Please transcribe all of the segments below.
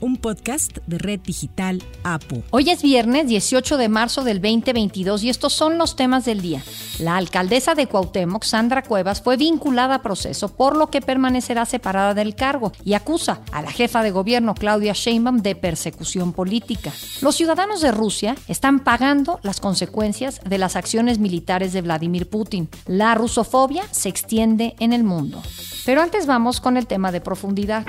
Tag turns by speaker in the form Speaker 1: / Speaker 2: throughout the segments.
Speaker 1: un podcast de Red Digital APU.
Speaker 2: Hoy es viernes 18 de marzo del 2022 y estos son los temas del día. La alcaldesa de Cuauhtémoc, Sandra Cuevas, fue vinculada a proceso, por lo que permanecerá separada del cargo y acusa a la jefa de gobierno, Claudia Sheinbaum, de persecución política. Los ciudadanos de Rusia están pagando las consecuencias de las acciones militares de Vladimir Putin. La rusofobia se extiende en el mundo. Pero antes vamos con el tema de profundidad.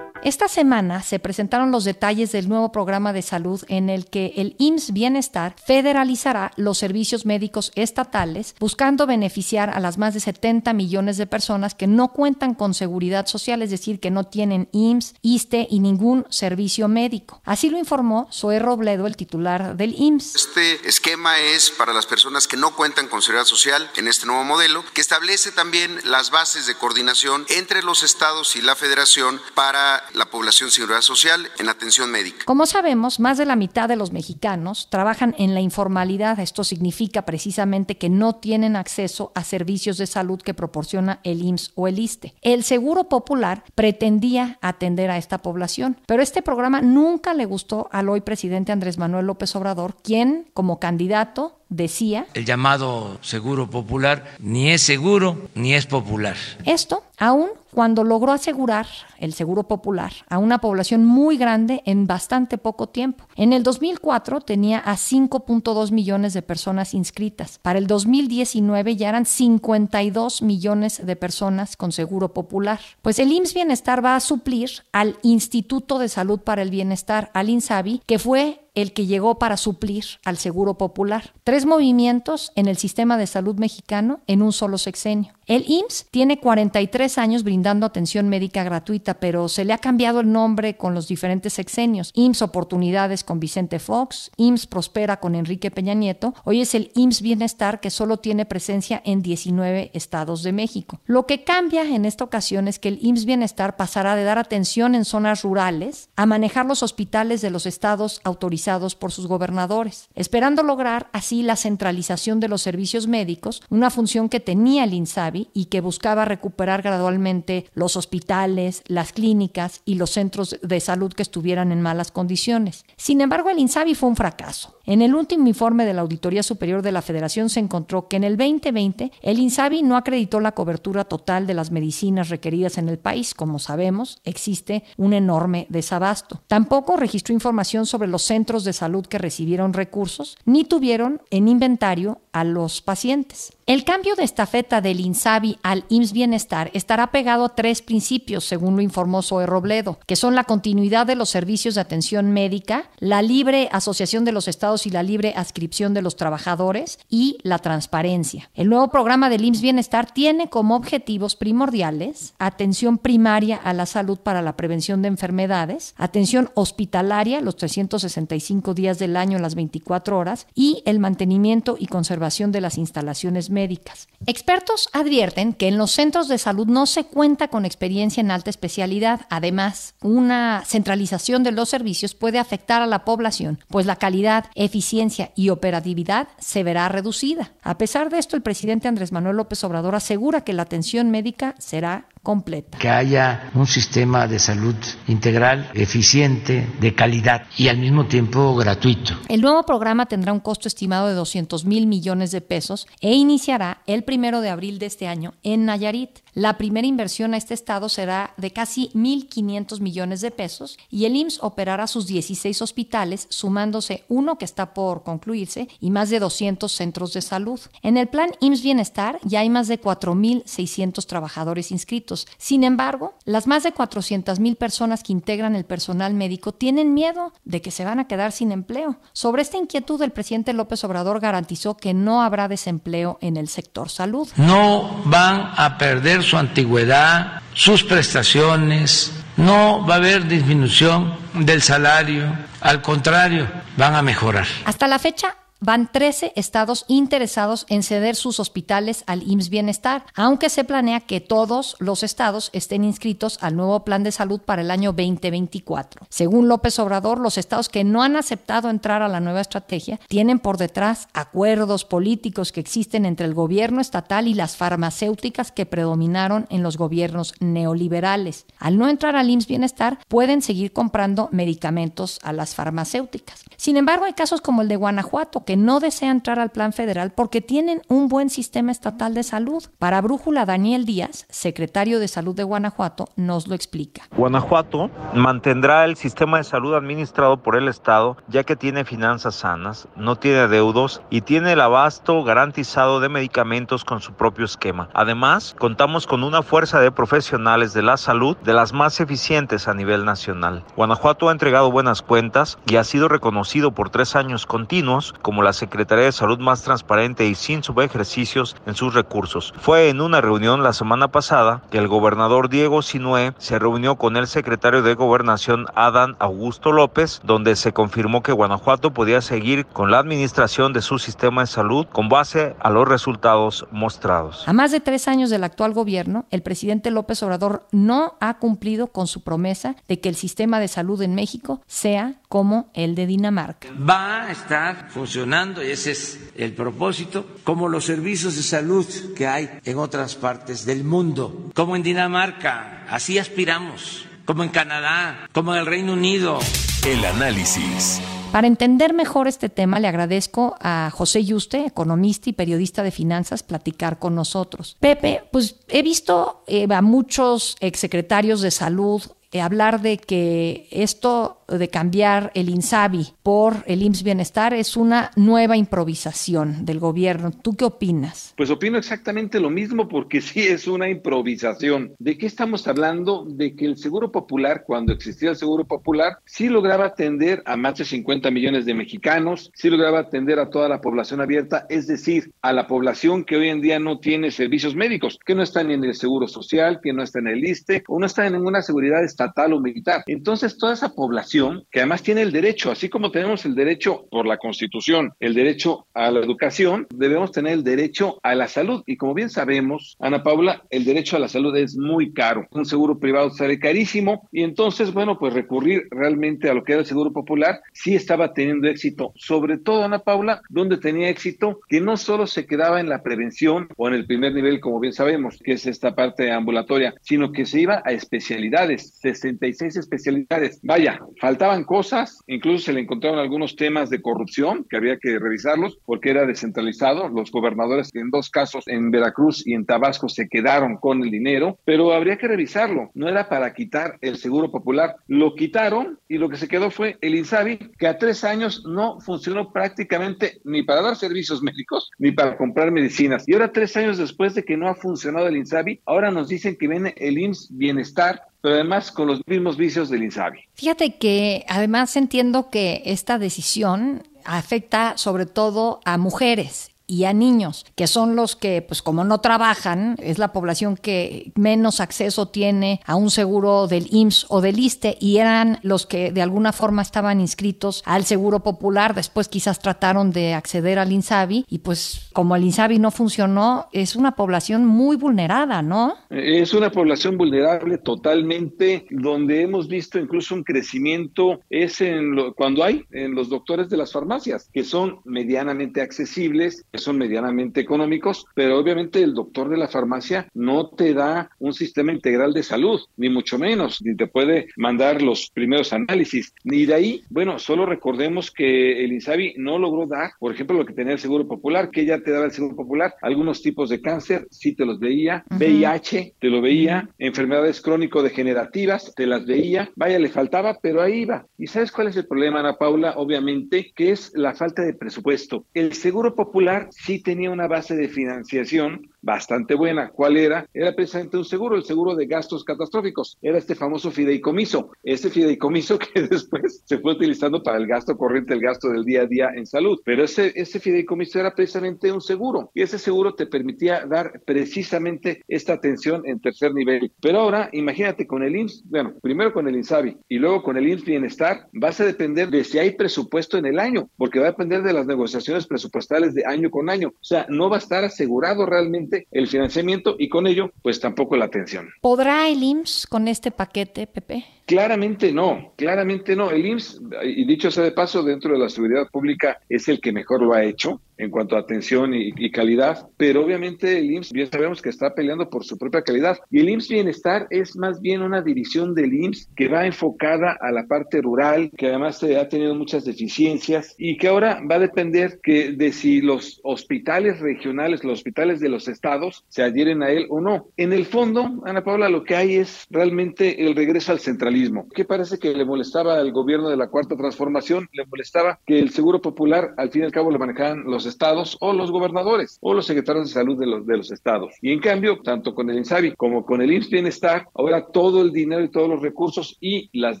Speaker 2: Esta semana se presentaron los detalles del nuevo programa de salud en el que el IMSS Bienestar federalizará los servicios médicos estatales, buscando beneficiar a las más de 70 millones de personas que no cuentan con seguridad social, es decir, que no tienen IMSS, ISTE y ningún servicio médico. Así lo informó Zoe Robledo, el titular del IMSS.
Speaker 3: Este esquema es para las personas que no cuentan con seguridad social en este nuevo modelo, que establece también las bases de coordinación entre los estados y la federación para la población sin seguridad social en atención médica.
Speaker 2: Como sabemos, más de la mitad de los mexicanos trabajan en la informalidad. Esto significa precisamente que no tienen acceso a servicios de salud que proporciona el IMSS o el ISTE. El Seguro Popular pretendía atender a esta población, pero este programa nunca le gustó al hoy presidente Andrés Manuel López Obrador, quien como candidato decía.
Speaker 4: El llamado seguro popular ni es seguro ni es popular.
Speaker 2: Esto aún cuando logró asegurar el seguro popular a una población muy grande en bastante poco tiempo. En el 2004 tenía a 5.2 millones de personas inscritas. Para el 2019 ya eran 52 millones de personas con seguro popular. Pues el IMSS Bienestar va a suplir al Instituto de Salud para el Bienestar, al INSABI, que fue el que llegó para suplir al Seguro Popular. Tres movimientos en el sistema de salud mexicano en un solo sexenio. El IMSS tiene 43 años brindando atención médica gratuita, pero se le ha cambiado el nombre con los diferentes sexenios. IMSS Oportunidades con Vicente Fox, IMSS Prospera con Enrique Peña Nieto. Hoy es el IMSS Bienestar que solo tiene presencia en 19 estados de México. Lo que cambia en esta ocasión es que el IMSS Bienestar pasará de dar atención en zonas rurales a manejar los hospitales de los estados autorizados por sus gobernadores, esperando lograr así la centralización de los servicios médicos, una función que tenía el INSABI y que buscaba recuperar gradualmente los hospitales, las clínicas y los centros de salud que estuvieran en malas condiciones. Sin embargo, el INSABI fue un fracaso. En el último informe de la Auditoría Superior de la Federación se encontró que en el 2020 el INSABI no acreditó la cobertura total de las medicinas requeridas en el país. Como sabemos, existe un enorme desabasto. Tampoco registró información sobre los centros de salud que recibieron recursos ni tuvieron en inventario a los pacientes. El cambio de estafeta del INSABI al IMSS Bienestar estará pegado a tres principios, según lo informó Zoe Robledo, que son la continuidad de los servicios de atención médica, la libre asociación de los estados y la libre adscripción de los trabajadores y la transparencia. El nuevo programa del IMSS Bienestar tiene como objetivos primordiales atención primaria a la salud para la prevención de enfermedades, atención hospitalaria los 365 días del año, las 24 horas, y el mantenimiento y conservación de las instalaciones médicas médicas. Expertos advierten que en los centros de salud no se cuenta con experiencia en alta especialidad. Además, una centralización de los servicios puede afectar a la población, pues la calidad, eficiencia y operatividad se verá reducida. A pesar de esto, el presidente Andrés Manuel López Obrador asegura que la atención médica será completa.
Speaker 4: Que haya un sistema de salud integral, eficiente, de calidad y al mismo tiempo gratuito.
Speaker 2: El nuevo programa tendrá un costo estimado de 200 mil millones de pesos e iniciará el primero de abril de este año en Nayarit. La primera inversión a este estado será de casi 1.500 millones de pesos y el IMSS operará sus 16 hospitales, sumándose uno que está por concluirse y más de 200 centros de salud. En el plan IMSS Bienestar ya hay más de 4.600 trabajadores inscritos sin embargo, las más de 400 mil personas que integran el personal médico tienen miedo de que se van a quedar sin empleo. Sobre esta inquietud, el presidente López Obrador garantizó que no habrá desempleo en el sector salud.
Speaker 4: No van a perder su antigüedad, sus prestaciones, no va a haber disminución del salario, al contrario, van a mejorar.
Speaker 2: Hasta la fecha, van 13 estados interesados en ceder sus hospitales al IMSS Bienestar, aunque se planea que todos los estados estén inscritos al nuevo plan de salud para el año 2024. Según López Obrador, los estados que no han aceptado entrar a la nueva estrategia tienen por detrás acuerdos políticos que existen entre el gobierno estatal y las farmacéuticas que predominaron en los gobiernos neoliberales. Al no entrar al IMSS Bienestar, pueden seguir comprando medicamentos a las farmacéuticas. Sin embargo, hay casos como el de Guanajuato, que no desea entrar al plan federal porque tienen un buen sistema estatal de salud. Para Brújula, Daniel Díaz, secretario de Salud de Guanajuato, nos lo explica.
Speaker 5: Guanajuato mantendrá el sistema de salud administrado por el Estado, ya que tiene finanzas sanas, no tiene deudos y tiene el abasto garantizado de medicamentos con su propio esquema. Además, contamos con una fuerza de profesionales de la salud de las más eficientes a nivel nacional. Guanajuato ha entregado buenas cuentas y ha sido reconocido por tres años continuos como la Secretaría de Salud más transparente y sin subejercicios en sus recursos. Fue en una reunión la semana pasada que el gobernador Diego Sinué se reunió con el secretario de Gobernación Adán Augusto López, donde se confirmó que Guanajuato podía seguir con la administración de su sistema de salud con base a los resultados mostrados.
Speaker 2: A más de tres años del actual gobierno, el presidente López Obrador no ha cumplido con su promesa de que el sistema de salud en México sea como el de Dinamarca.
Speaker 6: Va a estar funcionando, y ese es el propósito, como los servicios de salud que hay en otras partes del mundo, como en Dinamarca, así aspiramos, como en Canadá, como en el Reino Unido.
Speaker 7: El análisis.
Speaker 2: Para entender mejor este tema, le agradezco a José Yuste, economista y periodista de finanzas, platicar con nosotros. Pepe, pues he visto eh, a muchos exsecretarios de salud hablar de que esto de cambiar el INSABI por el IMSS Bienestar es una nueva improvisación del gobierno. ¿Tú qué opinas?
Speaker 8: Pues opino exactamente lo mismo porque sí es una improvisación. ¿De qué estamos hablando? De que el Seguro Popular, cuando existía el Seguro Popular, sí lograba atender a más de 50 millones de mexicanos, sí lograba atender a toda la población abierta, es decir, a la población que hoy en día no tiene servicios médicos, que no está ni en el Seguro Social, que no está en el ISTE o no está en ninguna seguridad estatal o militar. Entonces, toda esa población que además tiene el derecho, así como tenemos el derecho por la Constitución, el derecho a la educación, debemos tener el derecho a la salud. Y como bien sabemos, Ana Paula, el derecho a la salud es muy caro. Un seguro privado sale carísimo y entonces, bueno, pues recurrir realmente a lo que era el seguro popular sí estaba teniendo éxito, sobre todo, Ana Paula, donde tenía éxito que no solo se quedaba en la prevención o en el primer nivel, como bien sabemos, que es esta parte ambulatoria, sino que se iba a especialidades, 66 especialidades. Vaya, faltaban cosas, incluso se le encontraron algunos temas de corrupción que había que revisarlos porque era descentralizado. Los gobernadores en dos casos, en Veracruz y en Tabasco, se quedaron con el dinero, pero habría que revisarlo. No era para quitar el seguro popular, lo quitaron y lo que se quedó fue el INSABI, que a tres años no funcionó prácticamente ni para dar servicios médicos ni para comprar medicinas. Y ahora, tres años después de que no ha funcionado el INSABI, ahora nos dicen que viene el IMSS Bienestar pero además con los mismos vicios del INSABI.
Speaker 2: Fíjate que además entiendo que esta decisión afecta sobre todo a mujeres y a niños, que son los que, pues como no trabajan, es la población que menos acceso tiene a un seguro del IMSS o del ISTE y eran los que de alguna forma estaban inscritos al seguro popular, después quizás trataron de acceder al INSABI y pues como el INSABI no funcionó, es una población muy vulnerada, ¿no?
Speaker 8: Es una población vulnerable totalmente, donde hemos visto incluso un crecimiento, es en lo, cuando hay en los doctores de las farmacias, que son medianamente accesibles, son medianamente económicos, pero obviamente el doctor de la farmacia no te da un sistema integral de salud, ni mucho menos, ni te puede mandar los primeros análisis. Ni de ahí, bueno, solo recordemos que el INSABI no logró dar, por ejemplo, lo que tenía el Seguro Popular, que ya te daba el Seguro Popular, algunos tipos de cáncer, sí te los veía, VIH, te lo veía, enfermedades crónico-degenerativas, te las veía, vaya, le faltaba, pero ahí iba. ¿Y sabes cuál es el problema, Ana Paula? Obviamente, que es la falta de presupuesto. El Seguro Popular sí tenía una base de financiación bastante buena. ¿Cuál era? Era precisamente un seguro, el seguro de gastos catastróficos. Era este famoso fideicomiso. Este fideicomiso que después se fue utilizando para el gasto corriente, el gasto del día a día en salud. Pero ese, ese fideicomiso era precisamente un seguro y ese seguro te permitía dar precisamente esta atención en tercer nivel. Pero ahora, imagínate con el IMSS, bueno, primero con el INSABI y luego con el IMSS Bienestar, vas a depender de si hay presupuesto en el año, porque va a depender de las negociaciones presupuestales de año con año. O sea, no va a estar asegurado realmente el financiamiento y con ello, pues tampoco la atención.
Speaker 2: ¿Podrá el IMSS con este paquete, Pepe?
Speaker 8: Claramente no, claramente no. El IMSS, y dicho sea de paso, dentro de la seguridad pública es el que mejor lo ha hecho en cuanto a atención y, calidad, pero obviamente el IMSS bien sabemos que está peleando por su propia calidad y el IMSS Bienestar es más bien una división del IMSS que va enfocada a la parte rural, que además ha tenido muchas deficiencias y que ahora va a depender que de si los hospitales regionales, los hospitales de los estados se adhieren a él o no. En el fondo, Ana Paula, lo que hay es realmente el regreso al centralismo. ¿Qué parece que le molestaba al gobierno de la Cuarta Transformación? Le molestaba que el Seguro Popular, al fin y al cabo, lo manejaban los estados o los gobernadores o los secretarios de salud de los, de los estados. Y en cambio, tanto con el INSABI como con el IMSS Bienestar, ahora todo el dinero y todos los recursos y las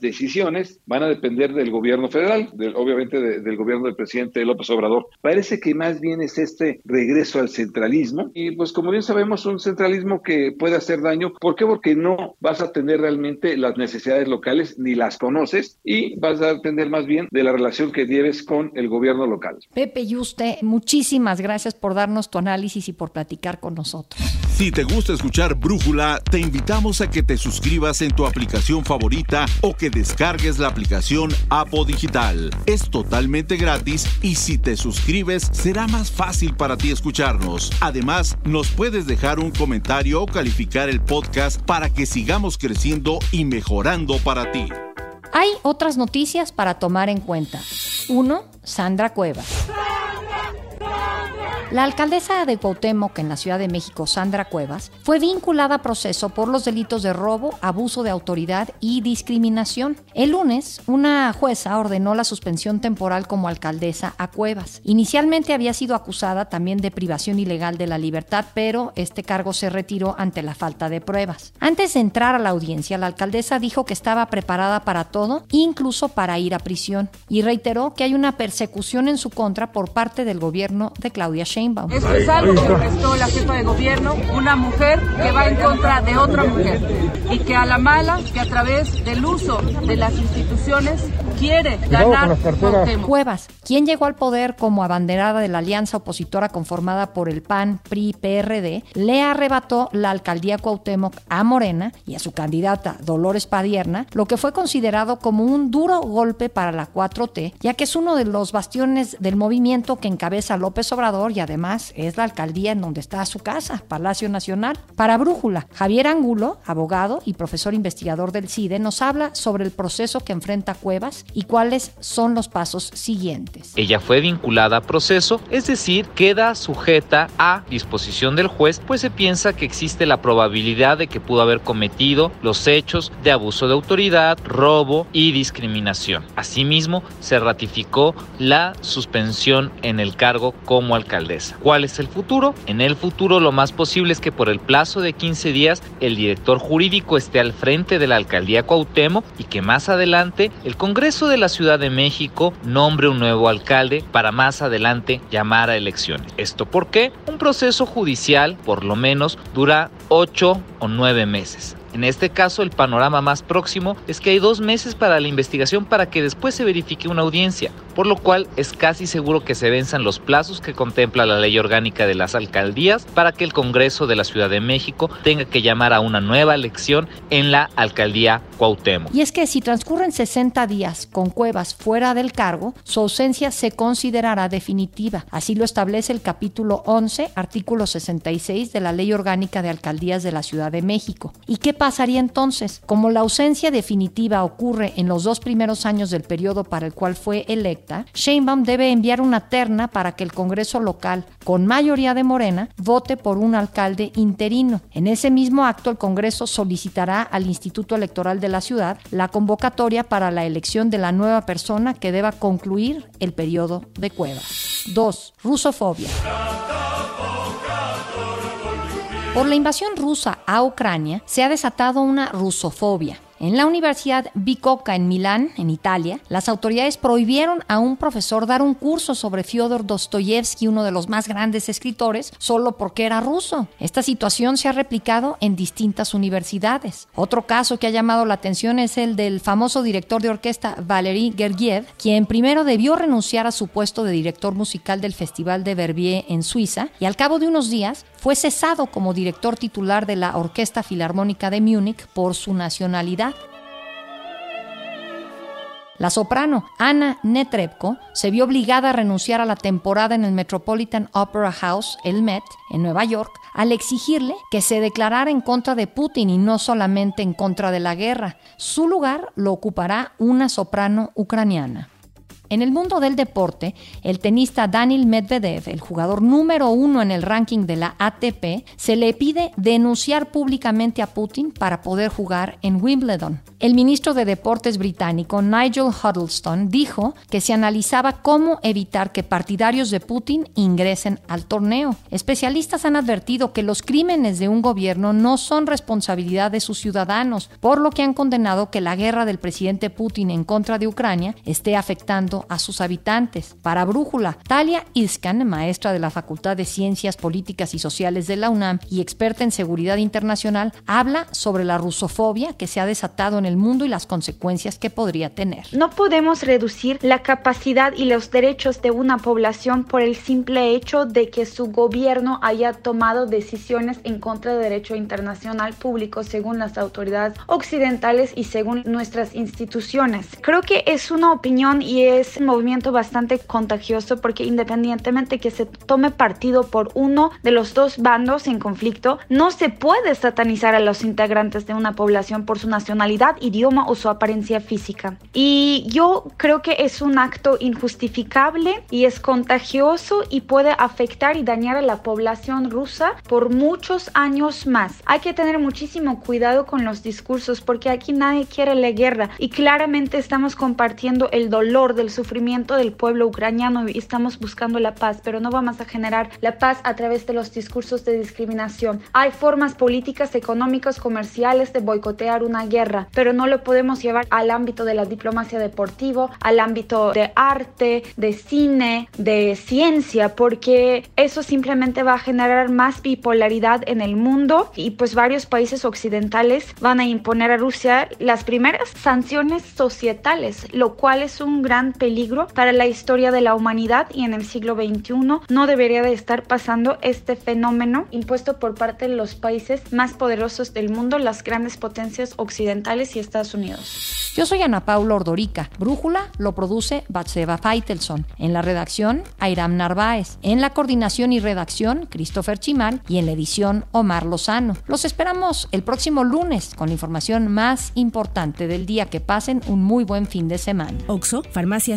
Speaker 8: decisiones van a depender del gobierno federal, obviamente del gobierno del presidente López Obrador. Parece que más bien es este regreso al centralismo y pues como bien sabemos, un centralismo que puede hacer daño. ¿Por qué? Porque no vas a tener realmente las necesidades locales ni las conoces y vas a depender más bien de la relación que lleves con el gobierno local.
Speaker 2: Pepe y usted, muchísimas gracias por darnos tu análisis y por platicar con nosotros.
Speaker 7: Si te gusta escuchar Brújula, te invitamos a que te suscribas en tu aplicación favorita o que descargues la aplicación Apo Digital. Es totalmente gratis y si te suscribes será más fácil para ti escucharnos. Además, nos puedes dejar un comentario o calificar el podcast para que sigamos creciendo y mejorando para ti.
Speaker 2: Hay otras noticias para tomar en cuenta. 1. Sandra Cuevas. La alcaldesa de Cuauhtémoc en la Ciudad de México, Sandra Cuevas, fue vinculada a proceso por los delitos de robo, abuso de autoridad y discriminación. El lunes, una jueza ordenó la suspensión temporal como alcaldesa a Cuevas. Inicialmente había sido acusada también de privación ilegal de la libertad, pero este cargo se retiró ante la falta de pruebas. Antes de entrar a la audiencia, la alcaldesa dijo que estaba preparada para todo, incluso para ir a prisión, y reiteró que hay una persecución en su contra por parte del gobierno de Claudia Sheinbaum.
Speaker 9: Esto es algo que prestó la jefa de gobierno, una mujer que va en contra de otra mujer y que a la mala, que a través del uso de las instituciones quiere ganar
Speaker 2: Cuevas, quien llegó al poder como abanderada de la alianza opositora conformada por el PAN, PRI, PRD, le arrebató la alcaldía Cuauhtémoc a Morena y a su candidata Dolores Padierna, lo que fue considerado como un duro golpe para la 4T, ya que es uno de los bastiones del movimiento que encabeza López Obrador y además es la alcaldía en donde está su casa, Palacio Nacional. Para Brújula, Javier Angulo, abogado y profesor investigador del CIDE, nos habla sobre el proceso que enfrenta Cuevas y cuáles son los pasos siguientes.
Speaker 10: Ella fue vinculada a proceso, es decir, queda sujeta a disposición del juez, pues se piensa que existe la probabilidad de que pudo haber cometido los hechos de abuso de autoridad, robo y discriminación. Asimismo, se ratificó la suspensión en el cargo como alcaldesa. ¿Cuál es el futuro? En el futuro lo más posible es que por el plazo de 15 días el director jurídico esté al frente de la alcaldía Cuauhtémoc y que más adelante el Congreso de la Ciudad de México nombre un nuevo alcalde para más adelante llamar a elecciones. ¿Esto por qué? Un proceso judicial, por lo menos, dura 8 o 9 meses. En este caso, el panorama más próximo es que hay dos meses para la investigación para que después se verifique una audiencia, por lo cual es casi seguro que se venzan los plazos que contempla la ley orgánica de las alcaldías para que el Congreso de la Ciudad de México tenga que llamar a una nueva elección en la alcaldía Cuauhtémoc.
Speaker 2: Y es que si transcurren 60 días con Cuevas fuera del cargo, su ausencia se considerará definitiva. Así lo establece el capítulo 11, artículo 66 de la Ley Orgánica de Alcaldías de la Ciudad de México. ¿Y qué pasaría entonces? Como la ausencia definitiva ocurre en los dos primeros años del periodo para el cual fue electa, Sheinbaum debe enviar una terna para que el Congreso local, con mayoría de Morena, vote por un alcalde interino. En ese mismo acto, el Congreso solicitará al Instituto Electoral de la ciudad la convocatoria para la elección de la nueva persona que deba concluir el periodo de Cuevas. 2. Rusofobia. Por la invasión rusa a Ucrania se ha desatado una rusofobia. En la Universidad Bicocca en Milán, en Italia, las autoridades prohibieron a un profesor dar un curso sobre Fyodor Dostoyevsky, uno de los más grandes escritores, solo porque era ruso. Esta situación se ha replicado en distintas universidades. Otro caso que ha llamado la atención es el del famoso director de orquesta Valery Gergiev, quien primero debió renunciar a su puesto de director musical del Festival de Verbier en Suiza y al cabo de unos días fue cesado como director titular de la Orquesta Filarmónica de Múnich por su nacionalidad. La soprano Anna Netrebko se vio obligada a renunciar a la temporada en el Metropolitan Opera House, el Met, en Nueva York, al exigirle que se declarara en contra de Putin y no solamente en contra de la guerra. Su lugar lo ocupará una soprano ucraniana. En el mundo del deporte, el tenista Daniel Medvedev, el jugador número uno en el ranking de la ATP, se le pide denunciar públicamente a Putin para poder jugar en Wimbledon. El ministro de Deportes británico Nigel Huddleston dijo que se analizaba cómo evitar que partidarios de Putin ingresen al torneo. Especialistas han advertido que los crímenes de un gobierno no son responsabilidad de sus ciudadanos, por lo que han condenado que la guerra del presidente Putin en contra de Ucrania esté afectando a sus habitantes. Para Brújula, Talia Iskan, maestra de la Facultad de Ciencias Políticas y Sociales de la UNAM y experta en seguridad internacional, habla sobre la rusofobia que se ha desatado en el mundo y las consecuencias que podría tener.
Speaker 11: No podemos reducir la capacidad y los derechos de una población por el simple hecho de que su gobierno haya tomado decisiones en contra del derecho internacional público según las autoridades occidentales y según nuestras instituciones. Creo que es una opinión y es un movimiento bastante contagioso porque independientemente que se tome partido por uno de los dos bandos en conflicto, no se puede satanizar a los integrantes de una población por su nacionalidad, idioma o su apariencia física. Y yo creo que es un acto injustificable y es contagioso y puede afectar y dañar a la población rusa por muchos años más. Hay que tener muchísimo cuidado con los discursos porque aquí nadie quiere la guerra y claramente estamos compartiendo el dolor del sufrimiento del pueblo ucraniano y estamos buscando la paz, pero no vamos a generar la paz a través de los discursos de discriminación. Hay formas políticas, económicas, comerciales de boicotear una guerra, pero no lo podemos llevar al ámbito de la diplomacia deportivo, al ámbito de arte, de cine, de ciencia, porque eso simplemente va a generar más bipolaridad en el mundo y pues varios países occidentales van a imponer a Rusia las primeras sanciones societales, lo cual es un gran peligro peligro para la historia de la humanidad y en el siglo XXI no debería de estar pasando este fenómeno impuesto por parte de los países más poderosos del mundo, las grandes potencias occidentales y Estados Unidos.
Speaker 2: Yo soy Ana Paula Ordorica. Brújula lo produce Batseva Feitelson. En la redacción, Airam Narváez. En la coordinación y redacción, Christopher Chimal. Y en la edición, Omar Lozano. Los esperamos el próximo lunes con la información más importante del día. Que pasen un muy buen fin de semana.
Speaker 1: Oxo, Farmacia